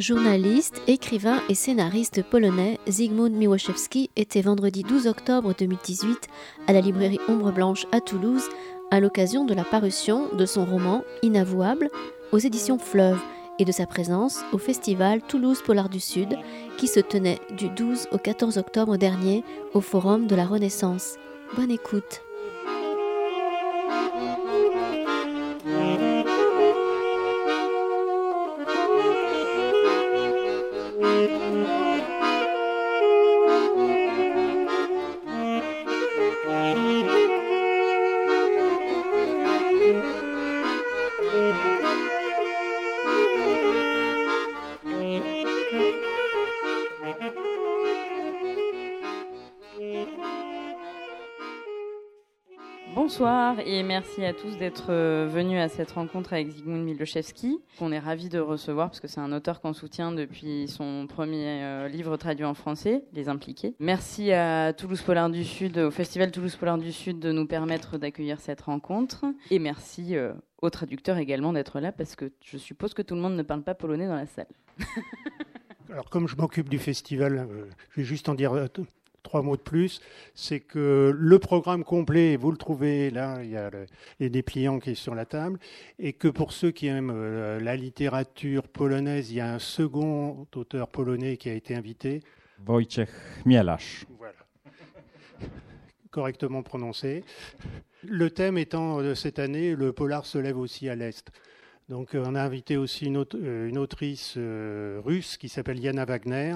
Journaliste, écrivain et scénariste polonais, Zygmunt Miłoszewski était vendredi 12 octobre 2018 à la librairie Ombre Blanche à Toulouse à l'occasion de la parution de son roman Inavouable aux éditions Fleuve et de sa présence au festival Toulouse Polar du Sud qui se tenait du 12 au 14 octobre dernier au Forum de la Renaissance. Bonne écoute. Merci à tous d'être euh, venus à cette rencontre avec Zygmunt Miloszewski. On est ravis de recevoir parce que c'est un auteur qu'on soutient depuis son premier euh, livre traduit en français, Les Impliqués. Merci à Toulouse Polar du Sud, au Festival Toulouse Polar du Sud de nous permettre d'accueillir cette rencontre. Et merci euh, aux traducteurs également d'être là parce que je suppose que tout le monde ne parle pas polonais dans la salle. Alors comme je m'occupe du festival, je vais juste en dire trois mots de plus, c'est que le programme complet, vous le trouvez là, il y a les dépliants qui est sur la table, et que pour ceux qui aiment euh, la littérature polonaise, il y a un second auteur polonais qui a été invité. Wojciech Mielasz. Voilà. Correctement prononcé. Le thème étant de cette année, le polar se lève aussi à l'Est. Donc on a invité aussi une, euh, une autrice euh, russe qui s'appelle Yana Wagner,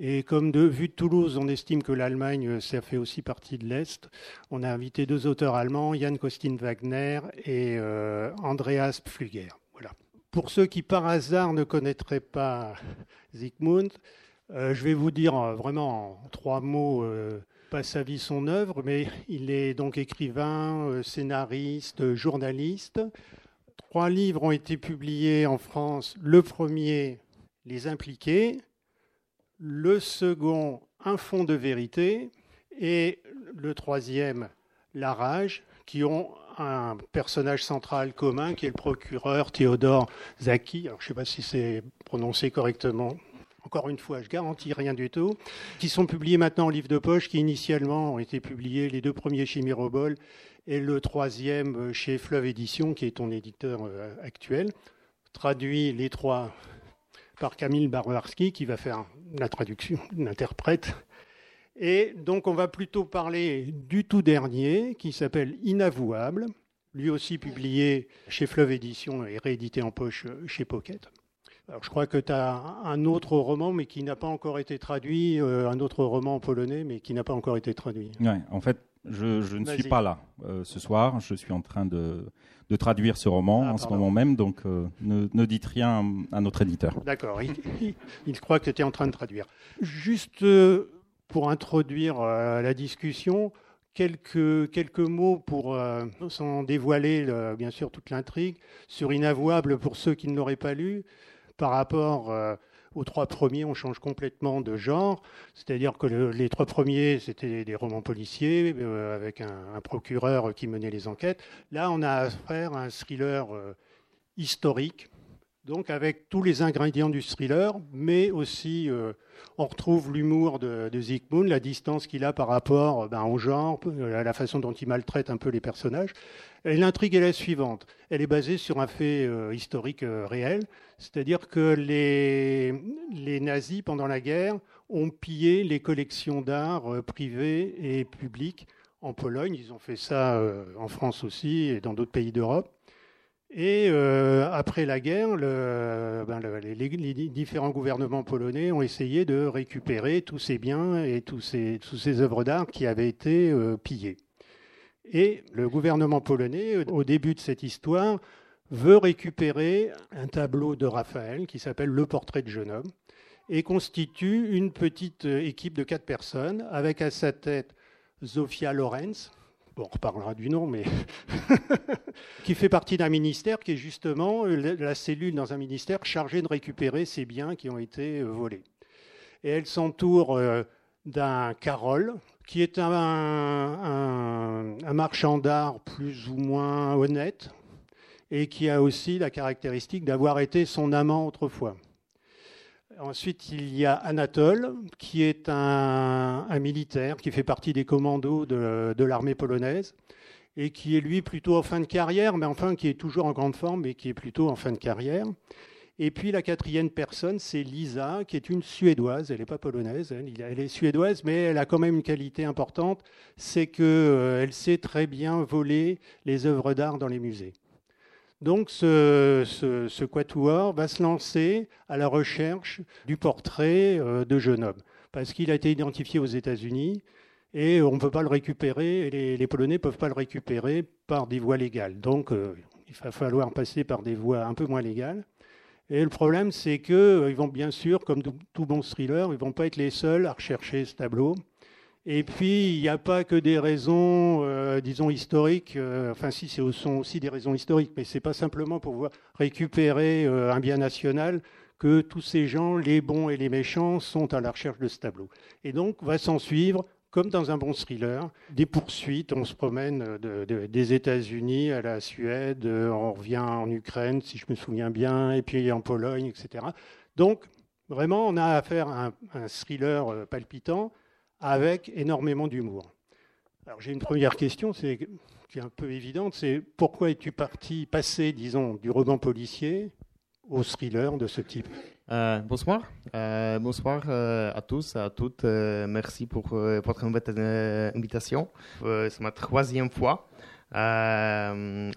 et comme de vue de Toulouse, on estime que l'Allemagne, ça fait aussi partie de l'Est, on a invité deux auteurs allemands, Jan Kostin Wagner et euh, Andreas Pflüger. Voilà. Pour ceux qui par hasard ne connaîtraient pas Zygmunt, euh, je vais vous dire euh, vraiment en trois mots, pas sa vie, son œuvre, mais il est donc écrivain, scénariste, journaliste. Trois livres ont été publiés en France. Le premier, Les Impliqués, le second, un fond de vérité, et le troisième, la rage, qui ont un personnage central commun qui est le procureur Théodore Zaki. je ne sais pas si c'est prononcé correctement. Encore une fois, je garantis rien du tout. Qui sont publiés maintenant en livre de poche, qui initialement ont été publiés, les deux premiers chez Mirobol et le troisième chez Fleuve Édition, qui est ton éditeur euh, actuel. Traduit les trois par Camille Barbarski, qui va faire la traduction, l'interprète. Et donc on va plutôt parler du tout dernier, qui s'appelle Inavouable, lui aussi publié chez Fleuve Édition et réédité en poche chez Pocket. Alors, je crois que tu as un autre roman, mais qui n'a pas encore été traduit, euh, un autre roman polonais, mais qui n'a pas encore été traduit. Oui, en fait, je, ne suis pas là euh, ce soir. Je suis en train de, traduire ce roman ah, en ce moment même, donc euh, ne, dites rien à notre éditeur. D'accord, il, croit que tu es en train de traduire. Juste euh, pour introduire la discussion, quelques, quelques mots pour, sans dévoiler bien sûr toute l'intrigue, sur Inavouable pour ceux qui ne l'auraient pas lu, par rapport aux trois premiers, on change complètement de genre. C'est-à-dire que les trois premiers, c'était des romans policiers euh, avec un, procureur qui menait les enquêtes. Là, on a affaire à un thriller euh, historique, donc avec tous les ingrédients du thriller, mais aussi euh, on retrouve l'humour de, de la distance qu'il a par rapport ben, au genre, à la façon dont il maltraite un peu les personnages. L'intrigue est la suivante. Elle est basée sur un fait euh, historique euh, réel, c'est-à-dire que les, nazis, pendant la guerre, ont pillé les collections d'art euh, privées et publiques en Pologne. Ils ont fait ça en France aussi et dans d'autres pays d'Europe. Et après la guerre, ben, les, différents gouvernements polonais ont essayé de récupérer tous ces biens et tous ces, œuvres d'art qui avaient été pillées. Et le gouvernement polonais, au début de cette histoire, veut récupérer un tableau de Raphaël qui s'appelle Le portrait de jeune homme et constitue une petite équipe de quatre personnes avec à sa tête Zofia Lorenz, on reparlera du nom, mais qui fait partie d'un ministère qui est justement la cellule dans un ministère chargée de récupérer ces biens qui ont été volés. Et elle s'entoure euh, d'un Carole, qui est un, marchand d'art plus ou moins honnête et qui a aussi la caractéristique d'avoir été son amant autrefois. Ensuite, il y a Anatole, qui est un, militaire qui fait partie des commandos de, l'armée polonaise et qui est lui plutôt en fin de carrière, mais enfin qui est toujours en grande forme et qui est plutôt en fin de carrière. Et puis la quatrième personne, c'est Lisa, qui est une Suédoise. Elle n'est pas polonaise, elle, est suédoise, mais elle a quand même une qualité importante, c'est qu'elle euh, sait très bien voler les œuvres d'art dans les musées. Donc ce, quatuor va se lancer à la recherche du portrait euh, de jeune homme, parce qu'il a été identifié aux États-Unis et on ne peut pas le récupérer, et les, Polonais ne peuvent pas le récupérer par des voies légales. Donc euh, il va falloir passer par des voies un peu moins légales. Et le problème, c'est qu'ils euh, vont bien sûr, comme tout bon thriller, ils ne vont pas être les seuls à rechercher ce tableau. Et puis, il n'y a pas que des raisons, euh, disons, historiques. Euh, enfin, si, ce sont aussi des raisons historiques, mais ce n'est pas simplement pour récupérer euh, un bien national que tous ces gens, les bons et les méchants, sont à la recherche de ce tableau. Et donc, va s'en suivre, comme dans un bon thriller, des poursuites. On se promène des États-Unis à la Suède, on revient en Ukraine, si je me souviens bien, et puis en Pologne, etc. Donc, vraiment, on a affaire à un thriller palpitant avec énormément d'humour. Alors j'ai une première question, c'est qui est un peu évidente, c'est pourquoi es-tu parti passer, disons, du roman policier au thriller de ce type? Euh, bonsoir, euh, bonsoir euh, à tous, à toutes. merci pour votre invitation. c'est ma troisième fois à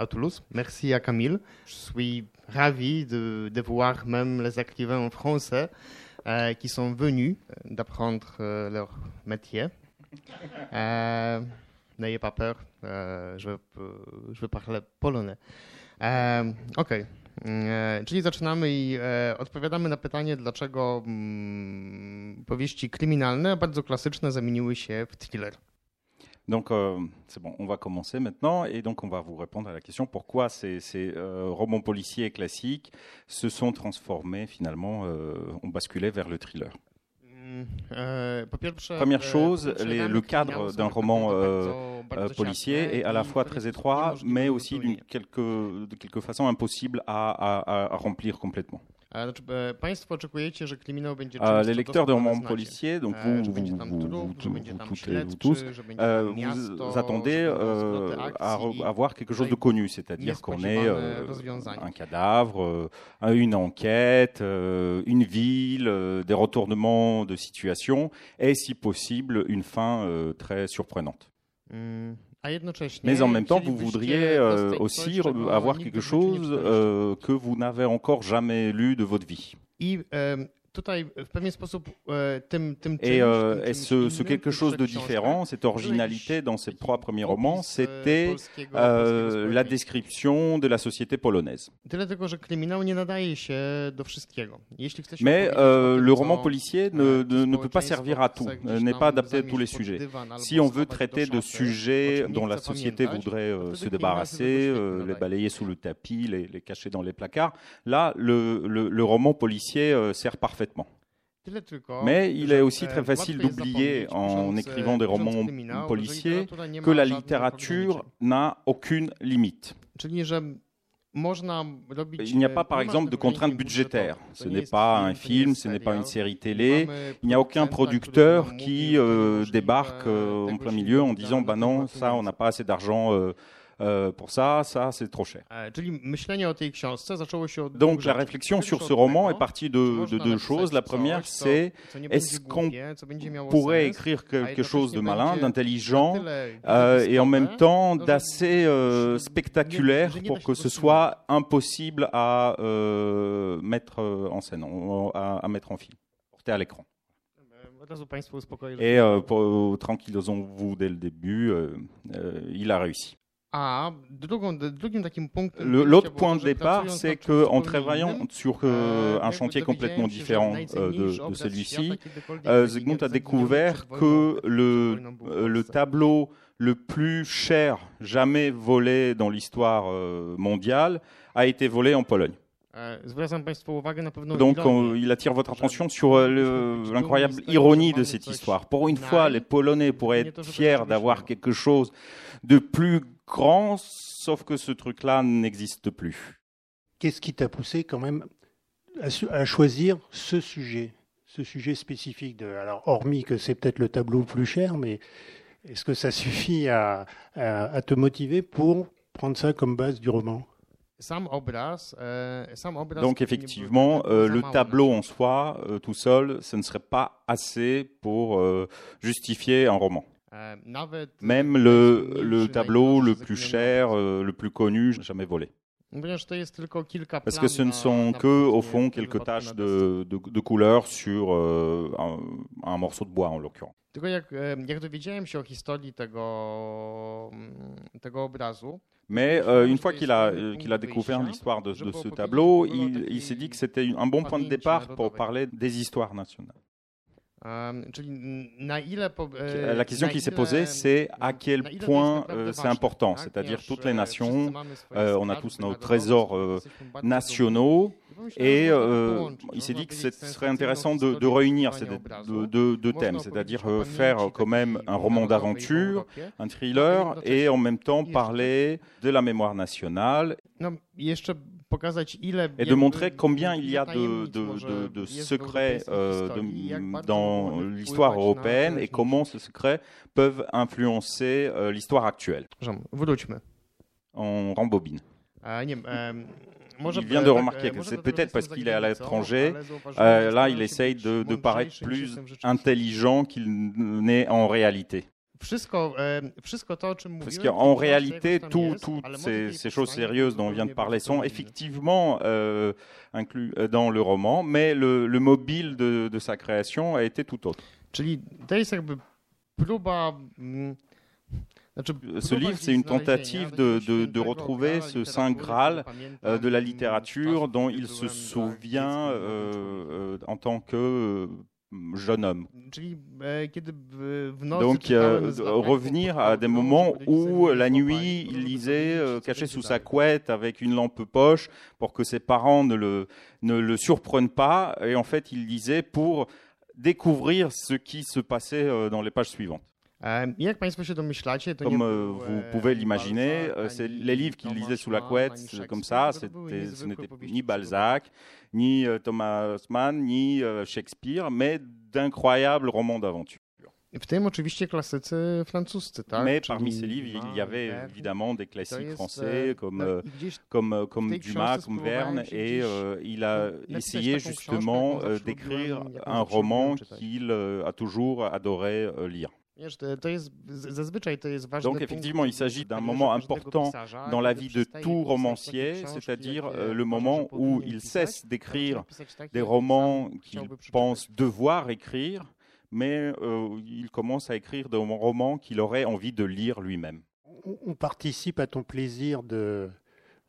Toulouse. Merci à Camille. Je suis ravi de, voir même les écrivains en français qui sont venus euh, d'apprendre euh, leur métier. N'ayez pas peur, je, je parler polonais. ok. Czyli zaczynamy i odpowiadamy na pytanie, dlaczego mm, powieści kryminalne, bardzo klasyczne, zamieniły się w thriller. Donc, euh, c'est bon, on va commencer maintenant. Et donc, on va vous répondre à la question pourquoi ces, euh, romans policiers classiques se sont transformés, finalement, euh, ont basculé vers le thriller? Mm, Première chose, le cadre d'un roman policier est à la fois très étroit, mais aussi quelque, de quelque façon impossible à remplir complètement. Les lecteurs de romans policiers, donc vous, vous, vous, toutes et vous tous, vous attendez à, avoir quelque chose de connu, c'est-à-dire qu'on ait un cadavre, une enquête, une ville, des retournements de situation, et si possible une fin très surprenante. Mais en même temps, vous voudriez euh, aussi avoir quelque chose euh, que vous n'avez encore jamais lu de votre vie. Et, ce, quelque chose de différent, cette originalité dans ces trois premiers romans, c'était la description de la société polonaise. Mais le roman policier ne, ne, peut pas servir à tout, n'est pas adapté à tous les sujets. Si on veut traiter de sujets dont la société voudrait se débarrasser, les balayer sous le tapis, les, les, cacher dans les placards, là, le, le, le roman policier sert parfaitement mais il est aussi très facile d'oublier en écrivant des romans policiers que la littérature n'a aucune limite. Il n'y a pas, par exemple, de contraintes budgétaires. Ce n'est pas un film, ce n'est pas une série télé. Il n'y a aucun producteur qui euh, débarque euh, en plein milieu en disant bah non, ça, on n'a pas assez d'argent euh, euh, pour ça, ça c'est trop cher. Donc la réflexion sur ce roman est partie de, deux choses. La première, c'est est-ce qu'on pourrait écrire quelque chose de malin, d'intelligent euh, et en même temps d'assez euh, spectaculaire pour que ce soit impossible à mettre en scène, à, mettre en film, porter à l'écran. Et pour, tranquillisons-vous dès le début, il a réussi. L'autre point de départ, c'est qu'en travaillant sur euh, un chantier complètement différent euh, de, celui-ci, euh, Zygmunt a découvert que le, le tableau le plus cher jamais volé dans l'histoire mondiale a été volé en Pologne. Donc il attire votre attention sur l'incroyable ironie de cette histoire. Pour une fois, les Polonais pourraient être fiers d'avoir quelque chose de plus grand, sauf que ce truc-là n'existe plus. Qu'est-ce qui t'a poussé quand même à, choisir ce sujet, ce sujet spécifique de, alors hormis que c'est peut-être le tableau le plus cher, mais est-ce que ça suffit à, à, te motiver pour prendre ça comme base du roman? Donc effectivement, euh, le tableau en soi, euh, tout seul, ce ne serait pas assez pour euh, justifier un roman. Même le, le tableau le plus cher, le plus connu, jamais volé. Parce que ce ne sont que, au fond, quelques taches de, de, de couleur sur un, un, morceau de bois, en l'occurrence. Mais euh, une fois qu'il a, qu'il a découvert l'histoire de, de, ce tableau, il, il s'est dit que c'était un bon point de départ pour parler des histoires nationales. La question qui s'est posée, c'est à quel point c'est important, c'est-à-dire toutes les nations, on a tous nos trésors nationaux, et il s'est dit que ce serait intéressant de, de réunir ces deux, deux thèmes, c'est-à-dire faire quand même un roman d'aventure, un thriller, et en même temps parler de la mémoire nationale et de montrer combien il y a de, de, de, secrets euh, dans l'histoire européenne et comment ces secrets peuvent influencer euh, l'histoire actuelle? On rembobine. Il vient de remarquer que c'est peut-être parce qu'il est à l'étranger, euh, là il essaye de, de paraître plus intelligent qu'il n'est en réalité. Parce qu'en réalité, toutes ces, choses sérieuses dont on vient de parler sont effectivement euh, inclus euh, dans le roman, mais le, mobile de, sa création a été tout autre. Mm, ce livre, c'est une tentative de, retrouver ce saint Graal euh, de la littérature dont il se souvient en tant que jeune homme. Donc revenir à des moments où la nuit il lisait euh, caché sous sa couette avec une lampe poche pour que ses parents ne le, ne le surprennent pas et en fait il lisait pour découvrir ce qui se passait euh, dans les pages suivantes. Comme euh, vous pouvez l'imaginer, c'est les livres qu'il lisait sous la couette, comme ça, ce n'était ni Balzac, ni euh, Thomas Mann, ni euh, Shakespeare, mais d'incroyables romans d'aventure. Mais parmi ces livres, il y avait évidemment des classiques français comme, euh, comme, comme Dumas, comme Verne, et il a essayé justement d'écrire un roman qu'il a toujours adoré lire. Donc effectivement, il s'agit d'un moment important dans la vie de tout romancier, c'est-à-dire euh, le moment où il cesse d'écrire des romans qu'il pense devoir écrire, mais euh, il commence à écrire des romans qu'il aurait envie de lire lui-même. On participe à ton plaisir de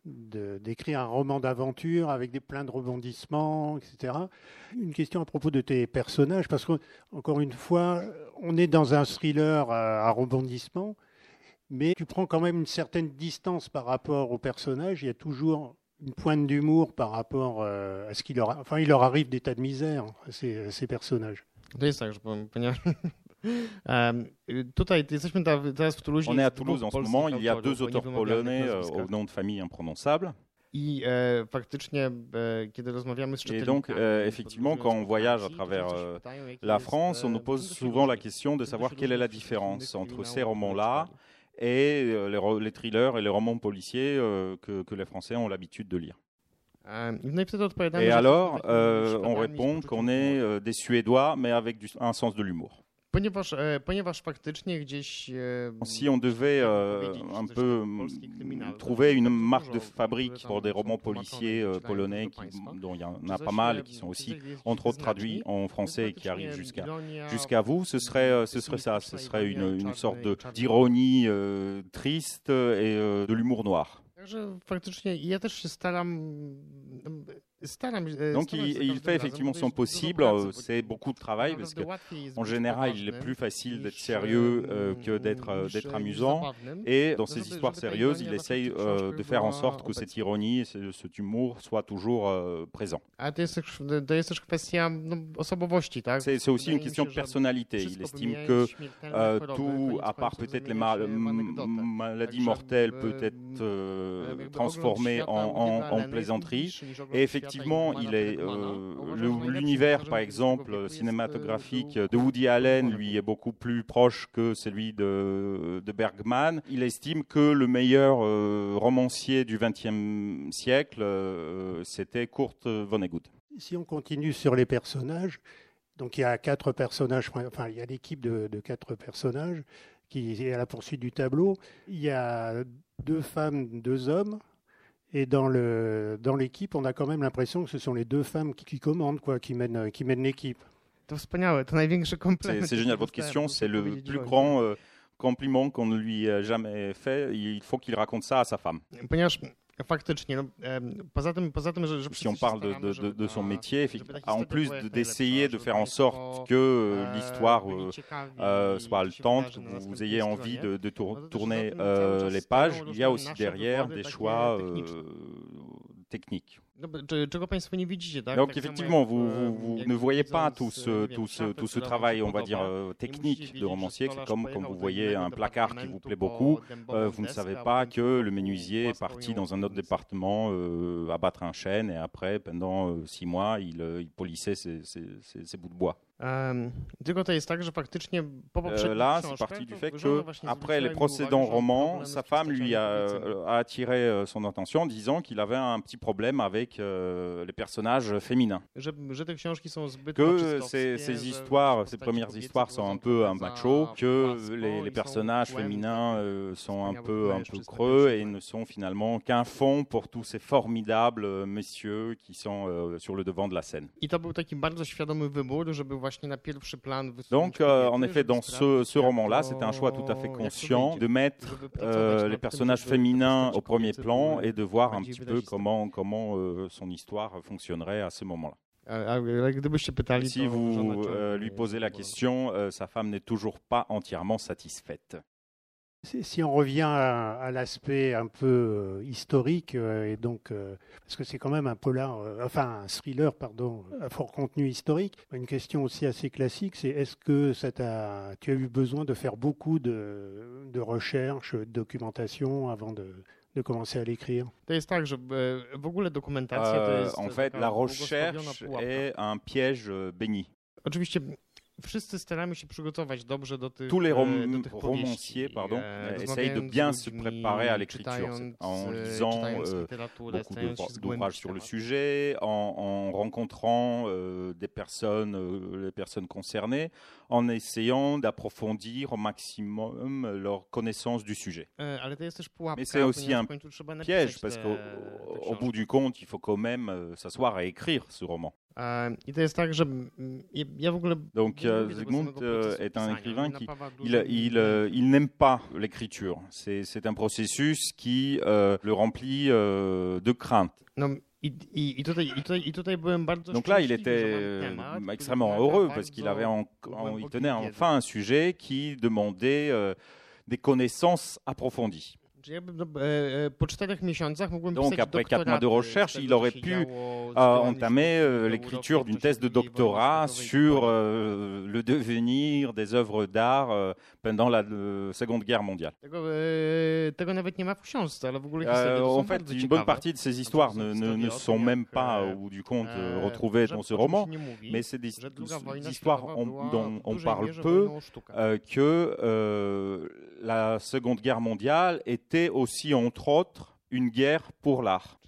d'écrire un roman d'aventure avec des pleins de rebondissements, etc. Une question à propos de tes personnages, parce qu'encore une fois, on est dans un thriller à, rebondissements, mais tu prends quand même une certaine distance par rapport aux personnages. Il y a toujours une pointe d'humour par rapport euh, à ce qu'il leur, enfin, il leur arrive des tas de misères à ces, à ces personnages. On est à Toulouse en ce moment. Il y a deux auteurs polonais euh, au nom de famille imprononçable. Et donc, euh, effectivement, quand on voyage à travers euh, la France, on nous pose souvent la question de savoir quelle est la différence entre ces romans-là et les, thrillers et les romans policiers que, que les Français ont l'habitude de lire. Et alors, on répond qu'on est des Suédois, mais avec un sens de l'humour. E, e, si on devait euh, un peu trouver une marque de fabrique pour des romans policiers euh, polonais, dont il y en a pas mal, qui sont aussi, entre autres, traduits en français et qui arrivent jusqu'à jusqu'à vous, ce serait, euh, ce serait ça, ce serait une, une sorte d'ironie triste et de l'humour noir. Donc il, fait effectivement son possible. C'est beaucoup de travail parce qu'en général, il est plus facile d'être sérieux euh, que d'être euh, d'être amusant. Et dans ces histoires sérieuses, il essaye euh, de faire en sorte que cette ironie et ce, cet humour soient toujours présents. C'est aussi une question de personnalité. Il estime que tout, à part peut-être les maladies mortelles, peut être transformé en, en, en plaisanterie. Et effectivement, effectivement, il est l'univers, par exemple, cinématographique de Woody Allen, lui est beaucoup plus proche que celui de, de Bergman. Il estime que le meilleur romancier du XXe siècle, c'était Kurt Vonnegut. Si on continue sur les personnages, donc il y a quatre personnages, enfin il y a l'équipe de, quatre personnages qui est à la poursuite du tableau. Il y a deux femmes, deux hommes. Et dans le dans l'équipe, on a quand même l'impression que ce sont les deux femmes qui, commandent, quoi, qui mènent qui mènent l'équipe. C'est génial votre question, c'est le plus grand euh, compliment qu'on ne lui a jamais fait. Il faut qu'il raconte ça à sa femme. Si on parle de, son métier, en plus d'essayer de faire en sorte que l'histoire soit haletante, que vous ayez envie de, tourner les pages, il y a aussi derrière des choix techniques. Donc effectivement, vous, ne voyez pas tout ce, tout ce, tout ce travail, on va dire, technique de romancier. Comme quand vous voyez un placard qui vous plaît beaucoup, vous ne savez pas que le menuisier est parti dans un autre département abattre un chêne et après, pendant six mois, il, il polissait ses, ses bouts de bois. Là, c'est parti du fait que après les précédents romans, sa femme lui a, attiré son attention en disant qu'il avait un petit problème avec les personnages féminins. Que ces, ces histoires, ces premières histoires sont un peu un macho, que les, personnages féminins sont un peu, un peu creux et ne sont finalement qu'un fond pour tous ces formidables messieurs qui sont sur le devant de la scène. Donc, euh, en effet, dans ce, ce roman-là, c'était un choix tout à fait conscient de mettre euh, les personnages féminins au premier plan et de voir un petit peu comment, comment euh, son histoire fonctionnerait à ce moment-là. Si vous lui posez la question, sa femme n'est toujours pas entièrement satisfaite. Si on revient à, l'aspect un peu euh, historique, euh, et donc euh, parce que c'est quand même un polar, enfin un thriller, pardon, à fort contenu historique. Une question aussi assez classique, c'est est-ce que ça tu as eu besoin de faire beaucoup de, de recherches, de documentation avant de, de commencer à l'écrire? En fait, la recherche est un piège béni. Tous les romanciers pardon, essayent de bien se préparer à l'écriture en lisant euh, beaucoup d'ouvrages sur le sujet, en, rencontrant euh, des personnes, les personnes concernées, en essayant d'approfondir au maximum leur connaissance du sujet. Mais c'est aussi un piège parce qu'au bout du compte, il faut quand même s'asseoir et écrire ce roman. Donc Zygmunt est un écrivain qui il, il, il n'aime pas l'écriture. C'est un processus qui le remplit de crainte. Donc là, il était extrêmement heureux parce qu'il avait il tenait enfin un sujet qui demandait des connaissances approfondies. Donc après quatre mois de recherche, il aurait pu entamer l'écriture d'une thèse de doctorat sur le devenir des œuvres d'art pendant la Seconde Guerre mondiale. en fait, une bonne partie de ces histoires ne, sont même pas, au bout du compte, retrouvées dans ce roman, mais c'est des, histoires dont on parle peu, que la Seconde Guerre mondiale était aussi, entre autres, une guerre pour l'art.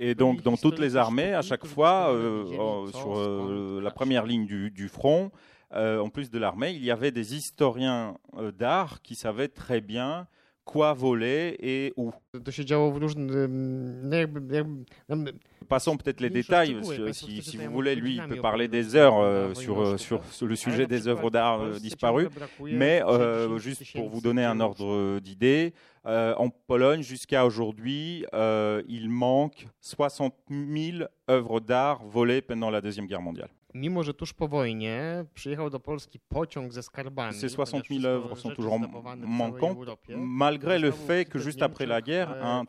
Et donc, dans toutes les armées, à chaque fois, euh, sur euh, la première ligne du, front, euh, en plus de l'armée, il y avait des historiens d'art qui savaient très bien quoi voler et où. Passons peut-être les détails. Si, si, vous voulez, lui, il peut parler des heures euh, sur, euh, sur, le sujet des œuvres d'art euh, disparues. Mais juste pour vous donner un ordre d'idée, en Pologne, jusqu'à aujourd'hui, il manque 60 000 œuvres d'art volées pendant la Deuxième Guerre mondiale. mimo że tuż po wojnie przyjechał do Polski pociąg ze skarbami. Ces 60 000 œuvres sont toujours manquantes, malgré le fait que juste après la guerre, un,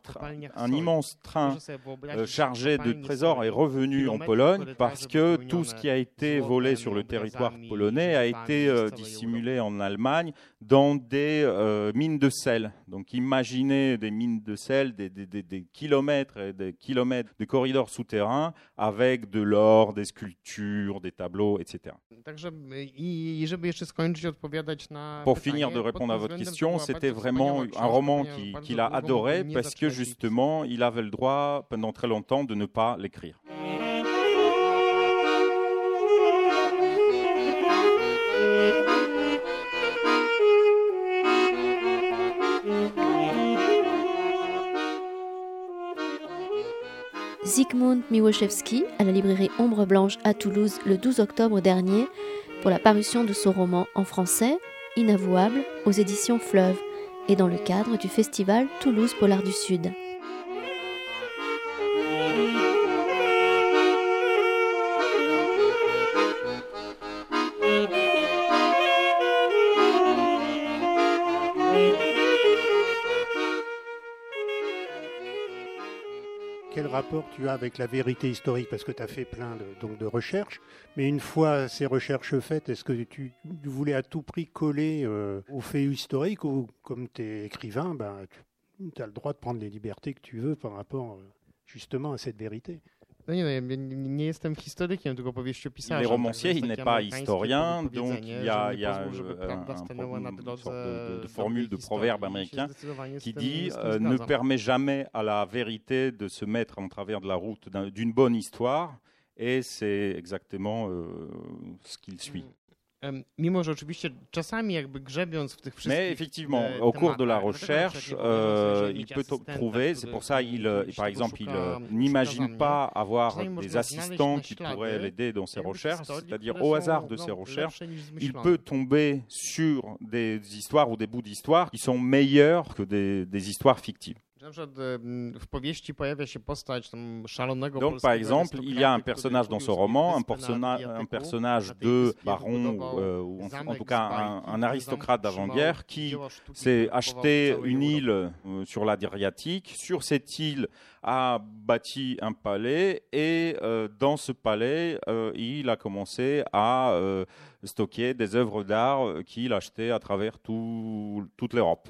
un immense train euh, chargé de trésors est revenu en Pologne parce que tout ce qui a été volé sur le territoire polonais a été euh, dissimulé en Allemagne dans des euh, mines de sel. Donc imaginez des mines de sel, des, des, des, des kilomètres et des kilomètres de corridors souterrains avec de l'or, des sculptures, des tableaux, etc. Pour finir de répondre à votre question, c'était vraiment un roman qu'il qui a adoré parce que justement, il avait le droit pendant très longtemps de ne pas l'écrire. Zygmunt Miłoszewski à la librairie Ombre Blanche à Toulouse le 12 octobre dernier pour la parution de son roman en français Inavouable aux éditions Fleuve et dans le cadre du festival Toulouse Polar du Sud. Tu as avec la vérité historique Parce que tu as fait plein de, donc, de recherches, mais une fois ces recherches faites, est-ce que tu voulais à tout prix coller euh, aux faits historiques ou comme tu es écrivain, ben, tu as le droit de prendre les libertés que tu veux par rapport euh, justement à cette vérité? Les romanciers, il n'est pas historien, donc il y a, il y a un, une sorte de, de, formule de proverbe américain qui dit euh, ne permet jamais à la vérité de se mettre en travers de la route d'une bonne histoire, et c'est exactement euh, ce qu'il suit. Mais effectivement, e, au cours de la recherche, euh, il peut trouver, c'est pour ça, il, par exemple, il n'imagine pas avoir des assistants qui pourraient l'aider dans ses recherches, c'est-à-dire au hasard de ses recherches, il peut tomber sur des histoires ou des bouts d'histoire qui sont meilleurs que des, des histoires fictives. Donc, par exemple, il y a un personnage dans ce roman, un, un personnage de baron, euh, ou en, tout cas un, un aristocrate d'avant-guerre, qui s'est acheté une île euh, sur l'Adriatique. Sur cette île, a bâti un palais et euh, dans ce palais, il a commencé à stocker des œuvres d'art qu'il achetait à travers tout, toute l'Europe.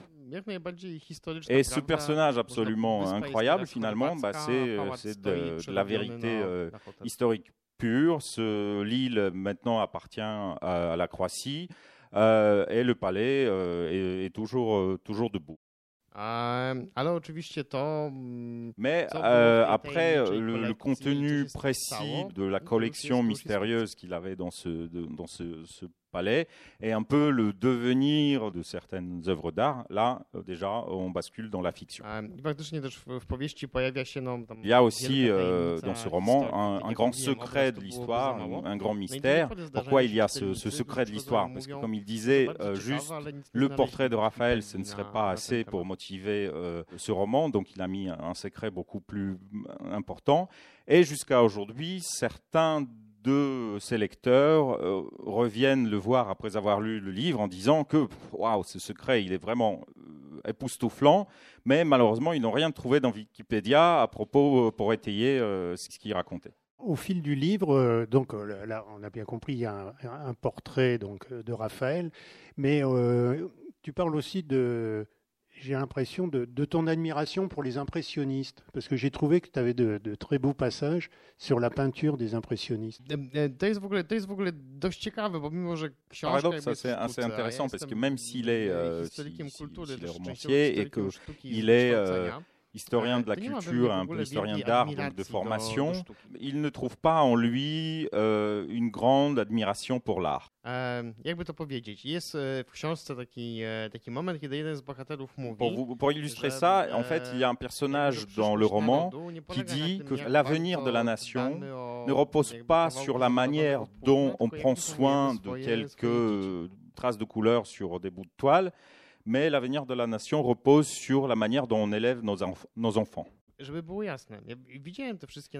Et ce personnage absolument incroyable, finalement, bah, c'est de, de, la vérité euh, historique pure. Ce, l'île maintenant appartient à, à la Croatie euh, et le palais euh, est, est, toujours, toujours debout. Mais euh, après, le, le, contenu précis de la collection mystérieuse qu'il avait dans ce, de, dans ce, ce palais et un peu le devenir de certaines œuvres d'art. Là, euh, déjà, on bascule dans la fiction. Il y a aussi euh, dans ce roman un, un grand secret de l'histoire, un, grand mystère. Pourquoi il y a ce, ce secret de l'histoire? Parce que comme il disait, euh, juste le portrait de Raphaël, ce ne serait pas assez pour motiver euh, ce roman, donc il a mis un secret beaucoup plus important. Et jusqu'à aujourd'hui, certains de ses lecteurs euh, reviennent le voir après avoir lu le livre en disant que waouh, ce secret, il est vraiment euh, époustouflant, mais malheureusement, ils n'ont rien trouvé dans Wikipédia à propos euh, pour étayer euh, ce qu'il racontait. Au fil du livre, donc là, on a bien compris, il y a un, un portrait donc de Raphaël, mais tu parles aussi de j'ai l'impression de, de, ton admiration pour les impressionnistes, parce que j'ai trouvé que tu avais de, de, très beaux passages sur la peinture des impressionnistes. C'est assez intéressant, parce que même s'il est, euh, si, si, est romancier et qu'il est... Euh, historien de la culture, un peu historien d'art, de formation, il ne trouve pas en lui euh, une grande admiration pour l'art. Pour, pour illustrer ça, en fait, il y a un personnage dans le roman qui dit que l'avenir de la nation ne repose pas sur la manière dont on prend soin de quelques traces de couleur sur des bouts de toile, l'avenir de la nation repose sur la manière dont on élève nos, enf nos enfants.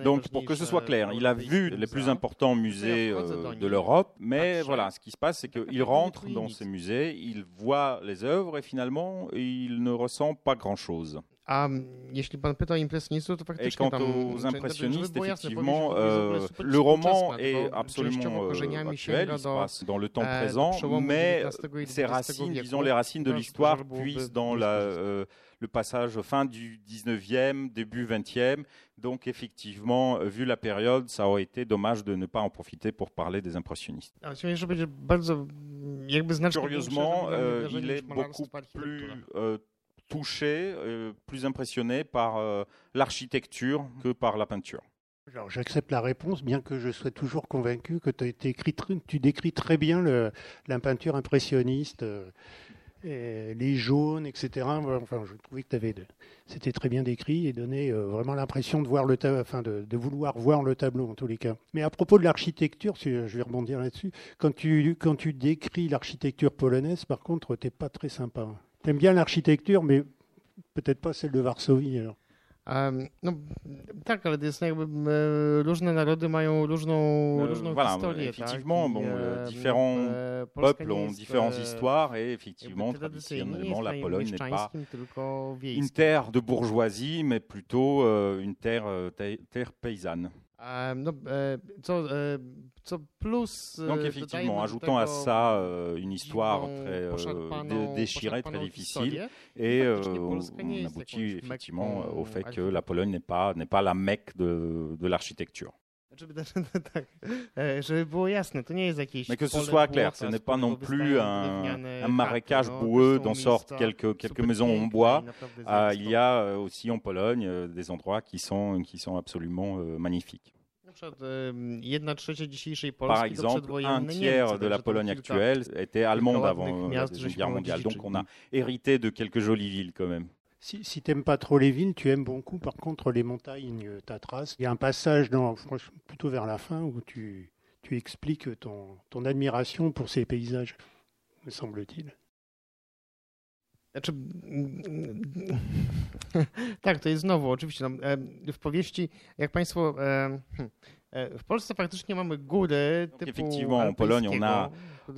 Donc, pour que ce soit clair, il a vu les plus importants musées euh, de l'Europe, mais voilà, ce qui se passe, c'est qu'il rentre dans ces musées, il voit les œuvres et finalement, il ne ressent pas grand-chose. Et quant aux impressionnistes, effectivement, euh, le roman est absolument euh, actuel, il se passe dans le temps présent, mais ses racines, disons les racines de l'histoire, puissent dans la, euh, le passage fin du 19e, début 20e. Donc effectivement, vu la période, ça aurait été dommage de ne pas en profiter pour parler des impressionnistes. Curieusement, il est beaucoup plus touché, euh, plus impressionné par euh, l'architecture que par la peinture. Alors j'accepte la réponse, bien que je sois toujours convaincu que tu, décris très bien la peinture impressionniste, euh, les jaunes, etc. Je trouvais que c'était très bien décrit et donnait vraiment l'impression de, voir le de, vouloir voir le tableau en tous les cas. Mais à propos de l'architecture, je vais rebondir là-dessus, quand tu, quand tu décris l'architecture polonaise, par contre, tu n'es pas très sympa. T'aimes bien l'architecture, mais peut-être pas celle de Varsovie alors. Um, no, tak, ale to jest jakby e, różne narody mają różną, euh, różną voilà, historię. Effectivement, tak? bon, euh, différents e, peuples ont différentes histoires et effectivement, traditionnellement, la Pologne n'est pas une terre de bourgeoisie, mais plutôt euh, une terre, terre paysanne. No, co, co plus, Donc effectivement, ajoutant à ça une histoire très déchirée, très difficile, et on, aboutit effectivement au fait que la Pologne n'est pas, pas la mecque de, de l'architecture. Mais que ce soit clair, ce n'est pas non plus un, un marécage boueux dont sortent quelques, quelques maisons en bois. il y a aussi en Pologne des endroits qui sont, qui sont absolument magnifiques. Par exemple, un tiers de la Pologne actuelle était allemande avant la Deuxième Guerre mondiale. Donc on a hérité de quelques jolies villes quand même. Si, si tu n'aimes pas trop les villes, tu aimes beaucoup par contre les montagnes Tatras. Il y a un passage dans, plutôt vers la fin où tu, tu expliques ton, ton admiration pour ces paysages, me semble-t-il. Znaczy, tak, to jest znowu, oczywiście. No, w powieści, jak Państwo. Hm, w Polsce faktycznie mamy góry typu Effectivement, en Pologne, on a,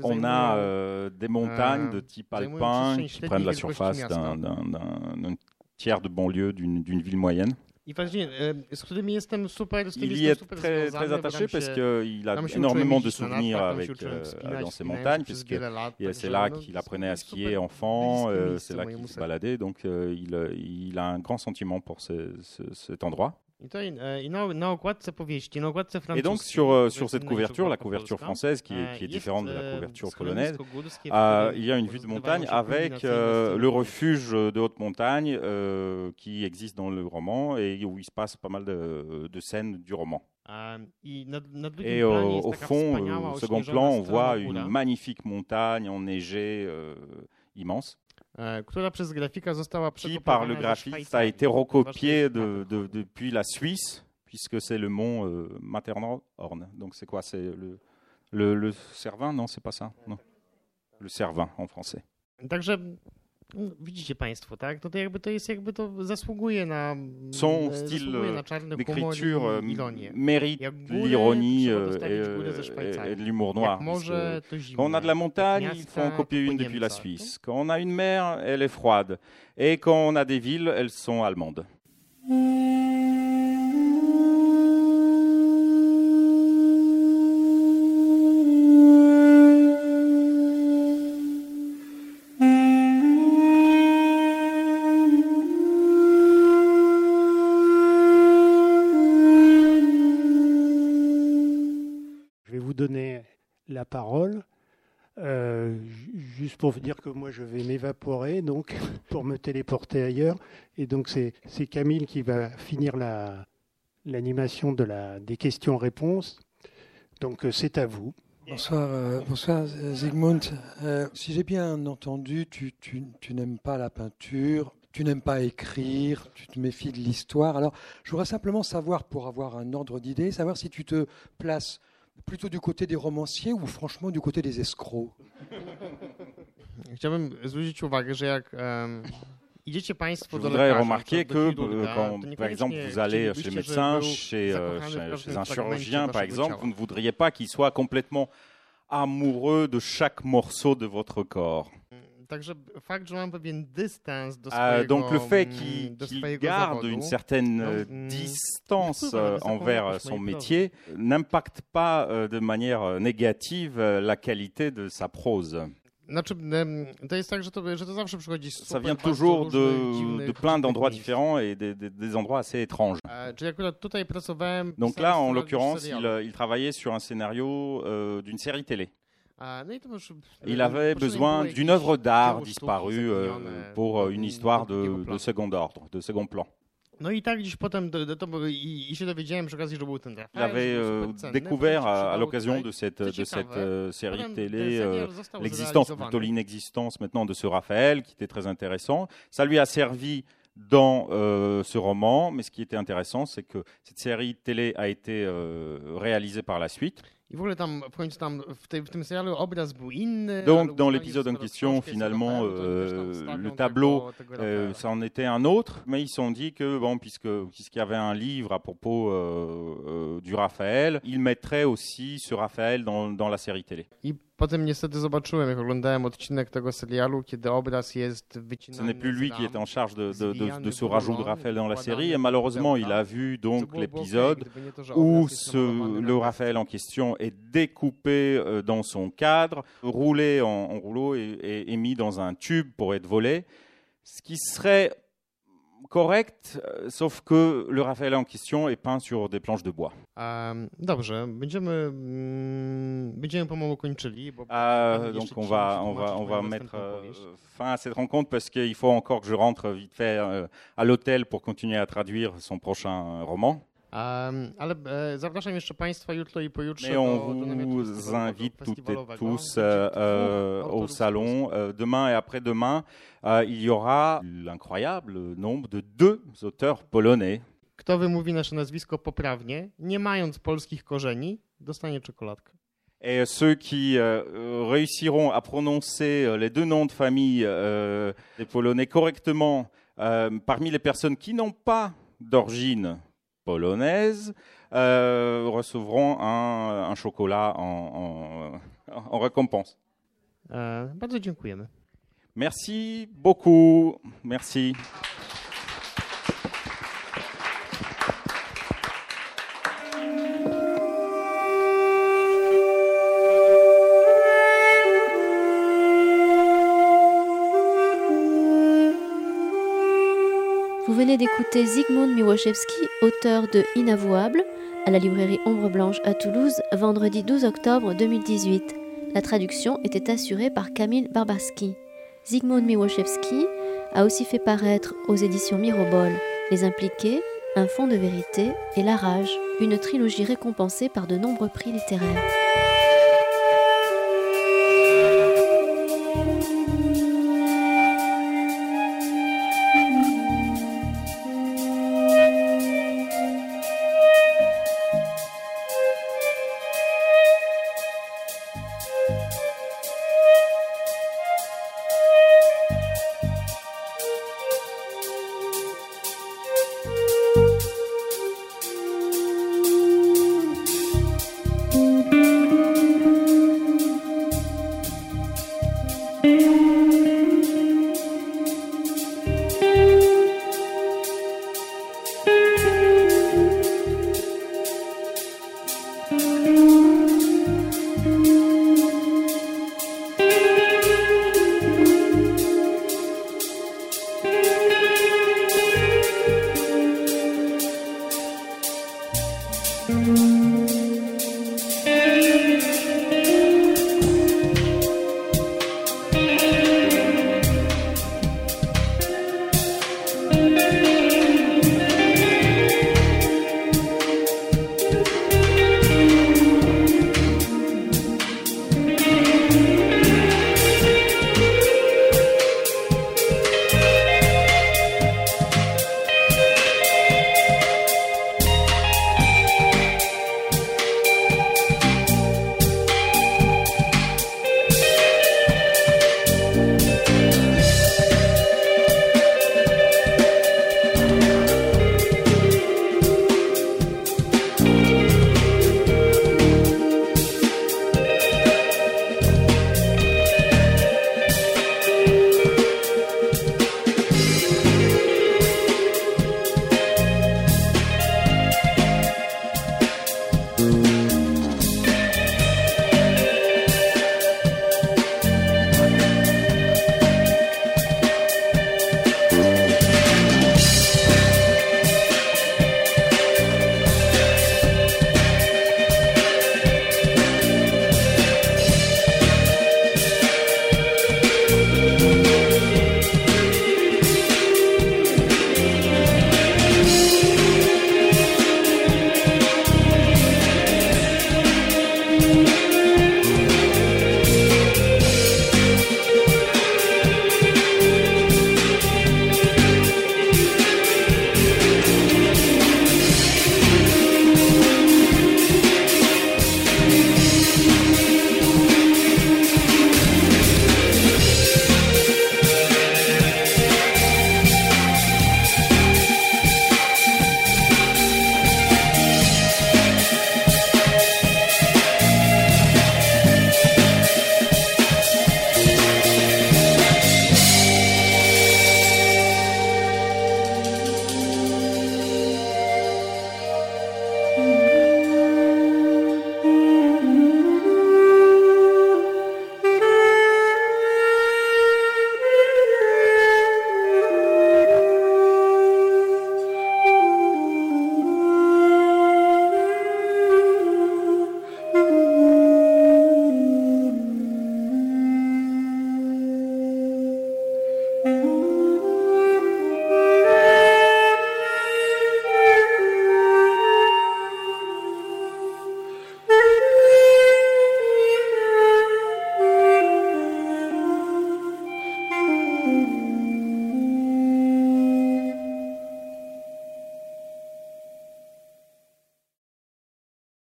on a euh, des montagnes de type alpin qui prennent la surface d'un tiers de banlieue d'une ville moyenne. Il y est très, très attaché parce qu'il a énormément de souvenirs avec, euh, dans ces montagnes, puisque c'est là qu'il apprenait à skier enfant, euh, c'est là qu'il se baladait, donc euh, il, il, a un grand sentiment pour ce, cet endroit. Et donc sur, sur cette couverture, la couverture française qui est, qui est différente de la couverture polonaise, euh, il y a une vue de montagne avec euh, le refuge de haute montagne euh, qui existe dans le roman et où il se passe pas mal de, de scènes du roman. Et au, au fond, au second plan, on voit une magnifique montagne enneigée immense. E, qui par le graphiste a été recopié de, de, depuis la Suisse, puisque c'est le mont euh, Matterhorn. Donc c'est quoi? C'est le, le, le Cervin? Non, c'est pas ça? Non. Le Cervin en français. Widzicie Państwo, tak? No to jakby to jest, jakby to zasługuje na. Son style d'écriture mérite l'ironie et, l'humour noir. Quand on a de la montagne, il faut en copier une depuis la Suisse. Quand on a une mer, elle est froide. Et quand on a des villes, elles sont allemandes. La parole. Euh, juste pour vous dire que moi je vais m'évaporer donc pour me téléporter ailleurs et donc c'est Camille qui va finir l'animation de la des questions-réponses donc euh, c'est à vous bonsoir euh, bonsoir Zygmunt si j'ai bien entendu tu, tu n'aimes pas la peinture tu n'aimes pas écrire, tu te méfies de l'histoire. Alors, je voudrais simplement savoir, pour avoir un ordre d'idée, savoir si tu te places plutôt du côté des romanciers ou franchement du côté des escrocs Chciałbym zwrócić uwagę, że jak Je voudrais remarquer que quand, par exemple, vous allez chez le médecin, chez, chez un chirurgien, par exemple, vous ne voudriez pas qu'il soit complètement amoureux de chaque morceau de votre corps. Donc le fait qu'il garde une certaine euh, distance euh, envers son métier n'impacte pas euh, de manière négative la qualité de sa prose. Ça vient toujours de, plein d'endroits différents et des, endroits assez étranges. Donc là, en l'occurrence, il, travaillait sur un scénario euh, d'une série télé. Il avait besoin d'une œuvre d'art disparue euh, pour euh, une histoire de second ordre, de second plan. No i tak gdzieś potem do, do, to, i, i się dowiedziałem przy okazji, że był ten Il avait euh, découvert à, l'occasion de cette, de cette euh, série télé euh, l'existence, plutôt l'inexistence maintenant de ce Raphaël, qui était très intéressant. Ça lui a servi dans euh, ce roman, mais ce qui était intéressant, c'est que cette série télé a été euh, réalisée par la suite. Donc dans l'épisode en question, finalement, euh, le tableau, euh, ça en était un autre, mais ils se sont dit que bon, puisque puisqu'il y avait un livre à propos euh, du Raphaël, ils mettraient aussi ce Raphaël dans, dans la série télé. Potem niestety zobaczyłem, jak oglądałem odcinek tego serialu, kiedy obraz jest wycinany. Ce n'est plus lui qui était en charge de, de, de, de ce rajout de Raphaël dans la série, et malheureusement, il a vu donc l'épisode où ce, le Raphaël en question est découpé euh, dans son cadre, roulé en, en rouleau et, et, et mis dans un tube pour être volé, ce qui serait correct, euh, sauf que le Raphaël en question est peint sur des planches de bois. Um, dobrze, będziemy, mm, będziemy pomału kończyli. Bo uh, donc on va, on va, on va mettre euh, fin à cette rencontre parce qu'il faut encore que je rentre vite fait euh, à l'hôtel pour continuer à traduire son prochain roman. Um, ale e, zapraszam jeszcze Państwa jutro i pojutrze Mais on do, vous invite toutes et tous euh, au salon. Euh, demain et après-demain, euh, il y aura l'incroyable nombre de deux auteurs polonais. Kto wymówi nasze nazwisko poprawnie, nie mając polskich korzeni, dostanie czekoladkę. Et ceux qui réussiront à prononcer les deux noms de famille des Polonais correctement parmi les personnes qui n'ont pas d'origine polonaise euh, recevront un, un chocolat en, en, en récompense. Euh, bardzo dziękujemy. Merci beaucoup. Merci. D'écouter Zygmunt Miłoszewski, auteur de Inavouable, à la librairie Ombre Blanche à Toulouse, vendredi 12 octobre 2018. La traduction était assurée par Camille Barbarski. Zygmunt Miłoszewski a aussi fait paraître aux éditions Mirobol Les Impliqués, Un fond de vérité et La Rage, une trilogie récompensée par de nombreux prix littéraires.